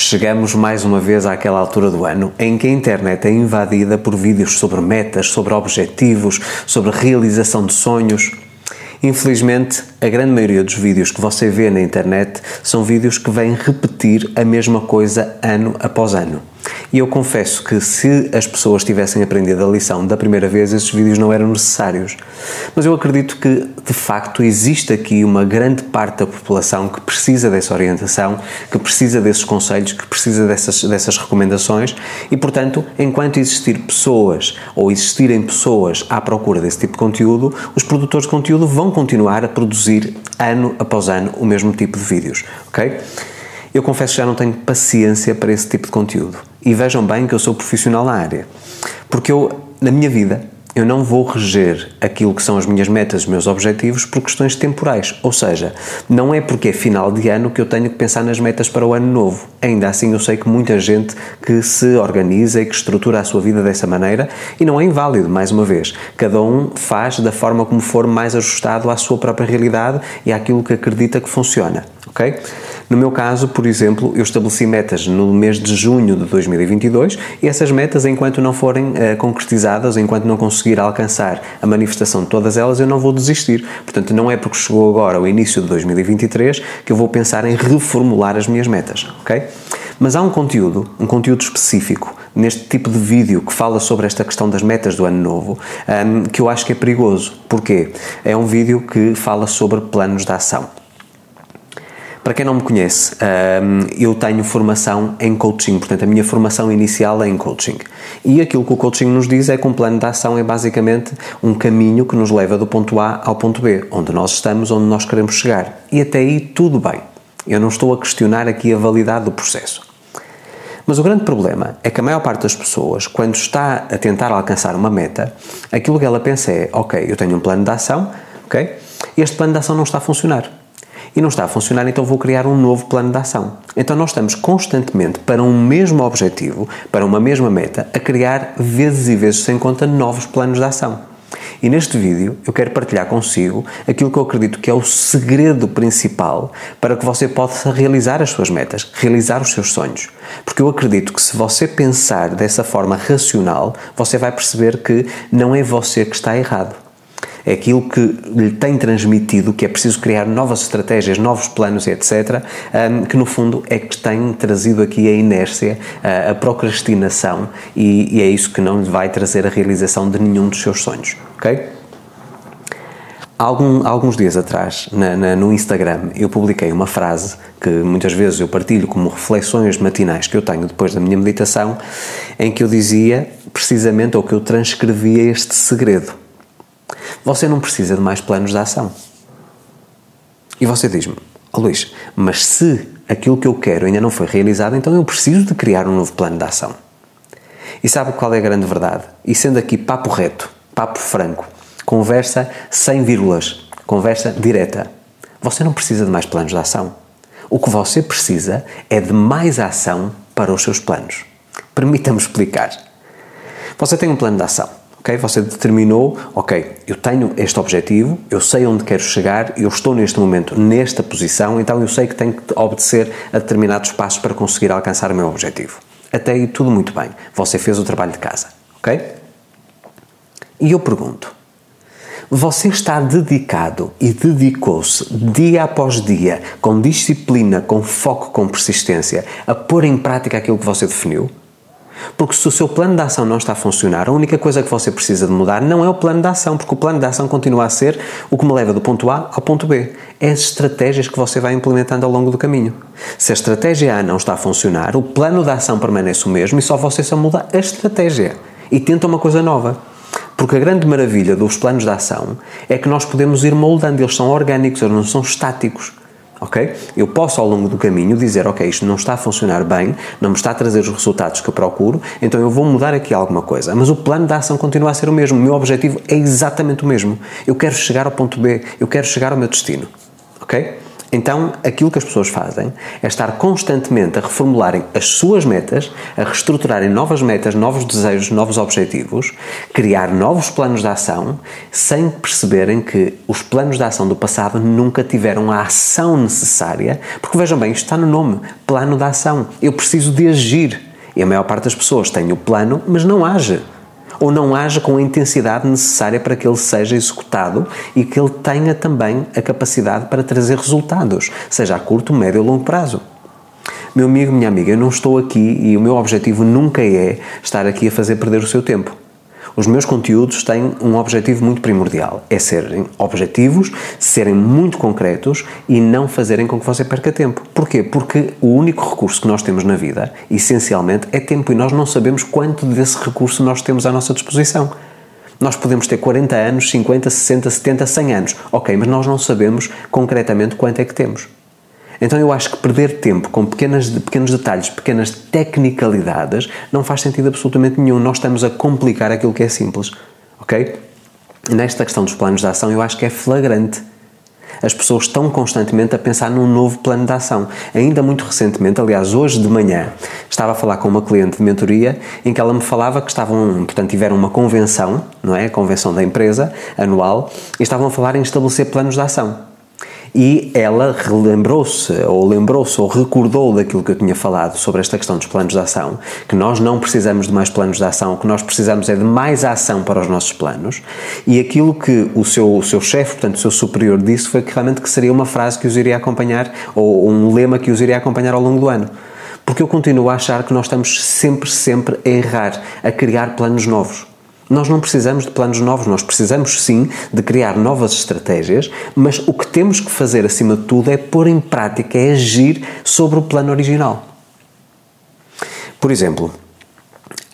Chegamos mais uma vez àquela altura do ano em que a internet é invadida por vídeos sobre metas, sobre objetivos, sobre realização de sonhos. Infelizmente, a grande maioria dos vídeos que você vê na internet são vídeos que vêm repetir a mesma coisa ano após ano. E eu confesso que se as pessoas tivessem aprendido a lição da primeira vez, esses vídeos não eram necessários. Mas eu acredito que, de facto, existe aqui uma grande parte da população que precisa dessa orientação, que precisa desses conselhos, que precisa dessas, dessas recomendações e, portanto, enquanto existir pessoas ou existirem pessoas à procura desse tipo de conteúdo, os produtores de conteúdo vão continuar a produzir ano após ano o mesmo tipo de vídeos, ok? Eu confesso que já não tenho paciência para esse tipo de conteúdo. E vejam bem que eu sou profissional na área. Porque eu, na minha vida, eu não vou reger aquilo que são as minhas metas, os meus objetivos por questões temporais. Ou seja, não é porque é final de ano que eu tenho que pensar nas metas para o ano novo. Ainda assim, eu sei que muita gente que se organiza e que estrutura a sua vida dessa maneira e não é inválido, mais uma vez. Cada um faz da forma como for mais ajustado à sua própria realidade e àquilo que acredita que funciona, ok? No meu caso, por exemplo, eu estabeleci metas no mês de junho de 2022 e essas metas, enquanto não forem uh, concretizadas, enquanto não conseguir alcançar a manifestação de todas elas, eu não vou desistir. Portanto, não é porque chegou agora o início de 2023 que eu vou pensar em reformular as minhas metas, ok? Mas há um conteúdo, um conteúdo específico neste tipo de vídeo que fala sobre esta questão das metas do ano novo, um, que eu acho que é perigoso. Porquê? É um vídeo que fala sobre planos de ação. Para quem não me conhece, eu tenho formação em coaching, portanto, a minha formação inicial é em coaching. E aquilo que o coaching nos diz é que um plano de ação é basicamente um caminho que nos leva do ponto A ao ponto B, onde nós estamos, onde nós queremos chegar. E até aí tudo bem. Eu não estou a questionar aqui a validade do processo. Mas o grande problema é que a maior parte das pessoas, quando está a tentar alcançar uma meta, aquilo que ela pensa é: ok, eu tenho um plano de ação, ok? Este plano de ação não está a funcionar e não está a funcionar, então vou criar um novo plano de ação. Então nós estamos constantemente para um mesmo objetivo, para uma mesma meta, a criar vezes e vezes sem conta novos planos de ação. E neste vídeo eu quero partilhar consigo aquilo que eu acredito que é o segredo principal para que você possa realizar as suas metas, realizar os seus sonhos. Porque eu acredito que se você pensar dessa forma racional, você vai perceber que não é você que está errado aquilo que lhe tem transmitido que é preciso criar novas estratégias, novos planos, etc., um, que no fundo é que tem trazido aqui a inércia, a, procrastinação e, e é isso que não lhe vai trazer a realização de nenhum dos seus sonhos, ok? Algum, alguns dias atrás, na, na, no Instagram, eu publiquei uma frase que muitas vezes eu partilho como reflexões matinais que eu tenho depois da minha meditação, em que eu dizia precisamente ou que eu transcrevia este segredo. Você não precisa de mais planos de ação. E você diz-me, oh Luís, mas se aquilo que eu quero ainda não foi realizado, então eu preciso de criar um novo plano de ação. E sabe qual é a grande verdade? E sendo aqui papo reto, papo franco, conversa sem vírgulas, conversa direta. Você não precisa de mais planos de ação. O que você precisa é de mais ação para os seus planos. Permita-me explicar. Você tem um plano de ação ok? Você determinou, ok, eu tenho este objetivo, eu sei onde quero chegar, eu estou neste momento nesta posição, então eu sei que tenho que obedecer a determinados passos para conseguir alcançar o meu objetivo. Até aí tudo muito bem. Você fez o trabalho de casa, ok? E eu pergunto: você está dedicado e dedicou-se dia após dia, com disciplina, com foco, com persistência, a pôr em prática aquilo que você definiu? Porque se o seu plano de ação não está a funcionar, a única coisa que você precisa de mudar não é o plano de ação, porque o plano de ação continua a ser o que me leva do ponto A ao ponto B. É as estratégias que você vai implementando ao longo do caminho. Se a estratégia A não está a funcionar, o plano de ação permanece o mesmo e só você só muda a estratégia e tenta uma coisa nova. Porque a grande maravilha dos planos de ação é que nós podemos ir moldando, eles são orgânicos, eles não são estáticos ok? Eu posso ao longo do caminho dizer, ok, isto não está a funcionar bem, não me está a trazer os resultados que eu procuro, então eu vou mudar aqui alguma coisa. Mas o plano de ação continua a ser o mesmo, o meu objetivo é exatamente o mesmo. Eu quero chegar ao ponto B, eu quero chegar ao meu destino, ok? Então, aquilo que as pessoas fazem é estar constantemente a reformularem as suas metas, a reestruturarem novas metas, novos desejos, novos objetivos, criar novos planos de ação, sem perceberem que os planos de ação do passado nunca tiveram a ação necessária, porque vejam bem, isto está no nome, plano de ação. Eu preciso de agir. E a maior parte das pessoas tem o plano, mas não age ou não haja com a intensidade necessária para que ele seja executado e que ele tenha também a capacidade para trazer resultados, seja a curto, médio ou longo prazo. Meu amigo, minha amiga, eu não estou aqui e o meu objetivo nunca é estar aqui a fazer perder o seu tempo. Os meus conteúdos têm um objetivo muito primordial: é serem objetivos, serem muito concretos e não fazerem com que você perca tempo. Porquê? Porque o único recurso que nós temos na vida, essencialmente, é tempo e nós não sabemos quanto desse recurso nós temos à nossa disposição. Nós podemos ter 40 anos, 50, 60, 70, 100 anos, ok, mas nós não sabemos concretamente quanto é que temos. Então eu acho que perder tempo com pequenas, pequenos detalhes, pequenas tecnicalidades, não faz sentido absolutamente nenhum. Nós estamos a complicar aquilo que é simples, ok? Nesta questão dos planos de ação, eu acho que é flagrante. As pessoas estão constantemente a pensar num novo plano de ação. Ainda muito recentemente, aliás, hoje de manhã, estava a falar com uma cliente de mentoria em que ela me falava que estavam, portanto, tiveram uma convenção, não é? A convenção da empresa anual, e estavam a falar em estabelecer planos de ação e ela relembrou-se, ou lembrou-se, ou recordou daquilo que eu tinha falado sobre esta questão dos planos de ação, que nós não precisamos de mais planos de ação, o que nós precisamos é de mais ação para os nossos planos, e aquilo que o seu, o seu chefe, portanto o seu superior disse foi que realmente que seria uma frase que os iria acompanhar, ou um lema que os iria acompanhar ao longo do ano. Porque eu continuo a achar que nós estamos sempre, sempre a errar, a criar planos novos. Nós não precisamos de planos novos, nós precisamos sim de criar novas estratégias, mas o que temos que fazer acima de tudo é pôr em prática, é agir sobre o plano original. Por exemplo,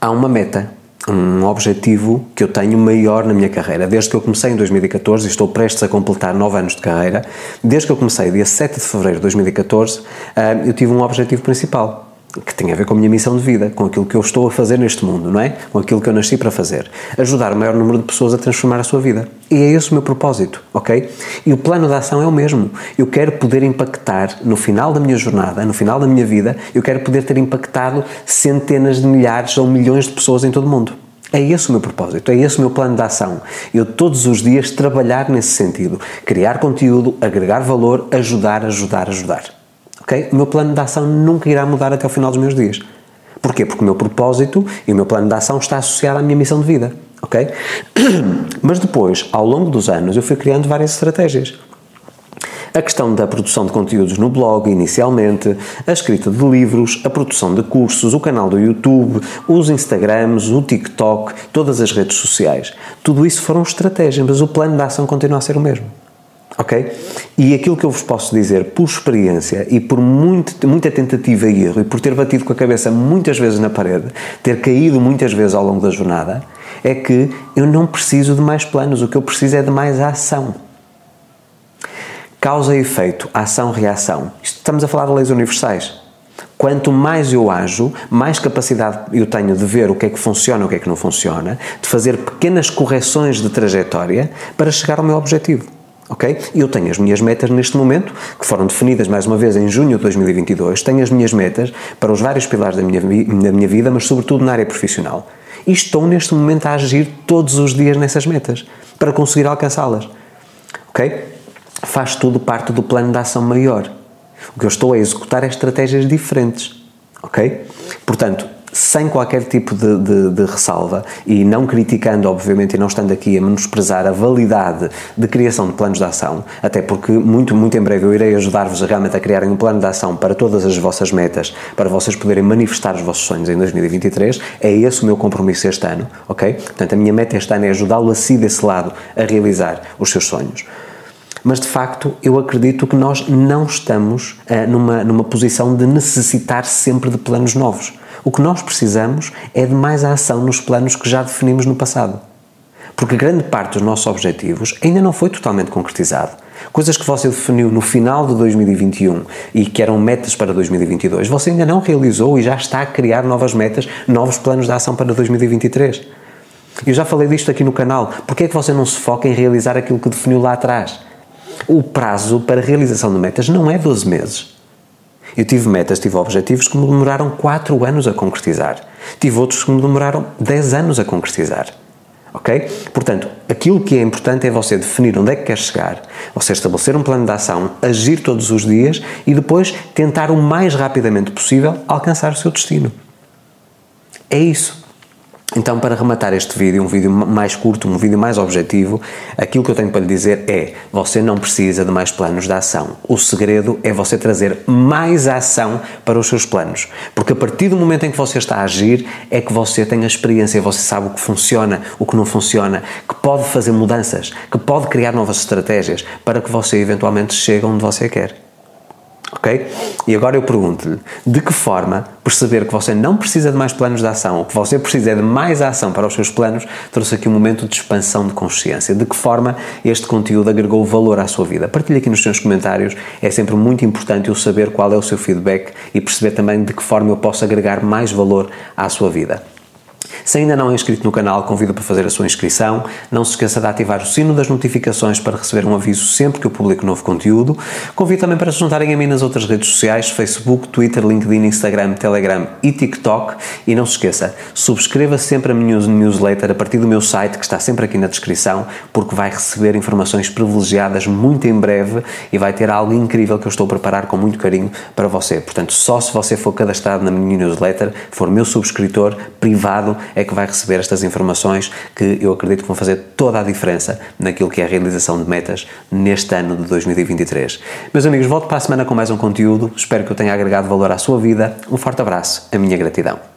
há uma meta, um objetivo que eu tenho maior na minha carreira. Desde que eu comecei em 2014 e estou prestes a completar 9 anos de carreira, desde que eu comecei, dia 7 de fevereiro de 2014, ah, eu tive um objetivo principal que tem a ver com a minha missão de vida, com aquilo que eu estou a fazer neste mundo, não é? Com aquilo que eu nasci para fazer. Ajudar o maior número de pessoas a transformar a sua vida. E é esse o meu propósito, ok? E o plano de ação é o mesmo. Eu quero poder impactar no final da minha jornada, no final da minha vida, eu quero poder ter impactado centenas de milhares ou milhões de pessoas em todo o mundo. É esse o meu propósito, é esse o meu plano de ação. Eu todos os dias trabalhar nesse sentido. Criar conteúdo, agregar valor, ajudar, ajudar, ajudar. Ok? O meu plano de ação nunca irá mudar até o final dos meus dias. Porquê? Porque o meu propósito e o meu plano de ação está associado à minha missão de vida. Ok? Mas depois, ao longo dos anos, eu fui criando várias estratégias. A questão da produção de conteúdos no blog, inicialmente, a escrita de livros, a produção de cursos, o canal do YouTube, os Instagrams, o TikTok, todas as redes sociais. Tudo isso foram estratégias, mas o plano de ação continua a ser o mesmo. Ok? E aquilo que eu vos posso dizer por experiência e por muito, muita tentativa e erro e por ter batido com a cabeça muitas vezes na parede, ter caído muitas vezes ao longo da jornada, é que eu não preciso de mais planos, o que eu preciso é de mais ação. Causa e efeito, ação-reação. Estamos a falar de leis universais. Quanto mais eu ajo, mais capacidade eu tenho de ver o que é que funciona e o que é que não funciona, de fazer pequenas correções de trajetória para chegar ao meu objetivo ok? Eu tenho as minhas metas neste momento, que foram definidas mais uma vez em junho de 2022, tenho as minhas metas para os vários pilares da minha, da minha vida, mas sobretudo na área profissional. E estou neste momento a agir todos os dias nessas metas, para conseguir alcançá-las, ok? Faz tudo parte do plano de ação maior. O que eu estou a executar é estratégias diferentes, ok? Portanto, sem qualquer tipo de, de, de, ressalva e não criticando, obviamente, e não estando aqui a menosprezar a validade de criação de planos de ação, até porque muito, muito em breve eu irei ajudar-vos realmente a criarem um plano de ação para todas as vossas metas, para vocês poderem manifestar os vossos sonhos em 2023. É esse o meu compromisso este ano, ok? Portanto, a minha meta este ano é ajudá-lo a si desse lado a realizar os seus sonhos mas de facto eu acredito que nós não estamos uh, numa, numa posição de necessitar sempre de planos novos. O que nós precisamos é de mais ação nos planos que já definimos no passado. Porque grande parte dos nossos objetivos ainda não foi totalmente concretizado. Coisas que você definiu no final de 2021 e que eram metas para 2022, você ainda não realizou e já está a criar novas metas, novos planos de ação para 2023. Eu já falei disto aqui no canal. Porquê é que você não se foca em realizar aquilo que definiu lá atrás? o prazo para realização de metas não é 12 meses. Eu tive metas, tive objetivos que me demoraram 4 anos a concretizar. Tive outros que me demoraram 10 anos a concretizar. Ok? Portanto, aquilo que é importante é você definir onde é que quer chegar, você estabelecer um plano de ação, agir todos os dias e depois tentar o mais rapidamente possível alcançar o seu destino. É isso. Então, para rematar este vídeo, um vídeo mais curto, um vídeo mais objetivo, aquilo que eu tenho para lhe dizer é: você não precisa de mais planos de ação. O segredo é você trazer mais ação para os seus planos. Porque a partir do momento em que você está a agir, é que você tem a experiência, você sabe o que funciona, o que não funciona, que pode fazer mudanças, que pode criar novas estratégias para que você eventualmente chegue onde você quer ok? E agora eu pergunto-lhe, de que forma perceber que você não precisa de mais planos de ação, ou que você precisa de mais ação para os seus planos, trouxe aqui um momento de expansão de consciência. De que forma este conteúdo agregou valor à sua vida? Partilhe aqui nos seus comentários, é sempre muito importante eu saber qual é o seu feedback e perceber também de que forma eu posso agregar mais valor à sua vida. Se ainda não é inscrito no canal, convido para fazer a sua inscrição. Não se esqueça de ativar o sino das notificações para receber um aviso sempre que eu publico novo conteúdo. Convido também para se juntarem a mim nas outras redes sociais, Facebook, Twitter, LinkedIn, Instagram, Telegram e TikTok. E não se esqueça, subscreva sempre a minha newsletter a partir do meu site, que está sempre aqui na descrição, porque vai receber informações privilegiadas muito em breve e vai ter algo incrível que eu estou a preparar com muito carinho para você. Portanto, só se você for cadastrado na minha newsletter, for meu subscritor privado, é que vai receber estas informações que eu acredito que vão fazer toda a diferença naquilo que é a realização de metas neste ano de 2023. Meus amigos, volto para a semana com mais um conteúdo. Espero que eu tenha agregado valor à sua vida. Um forte abraço, a minha gratidão.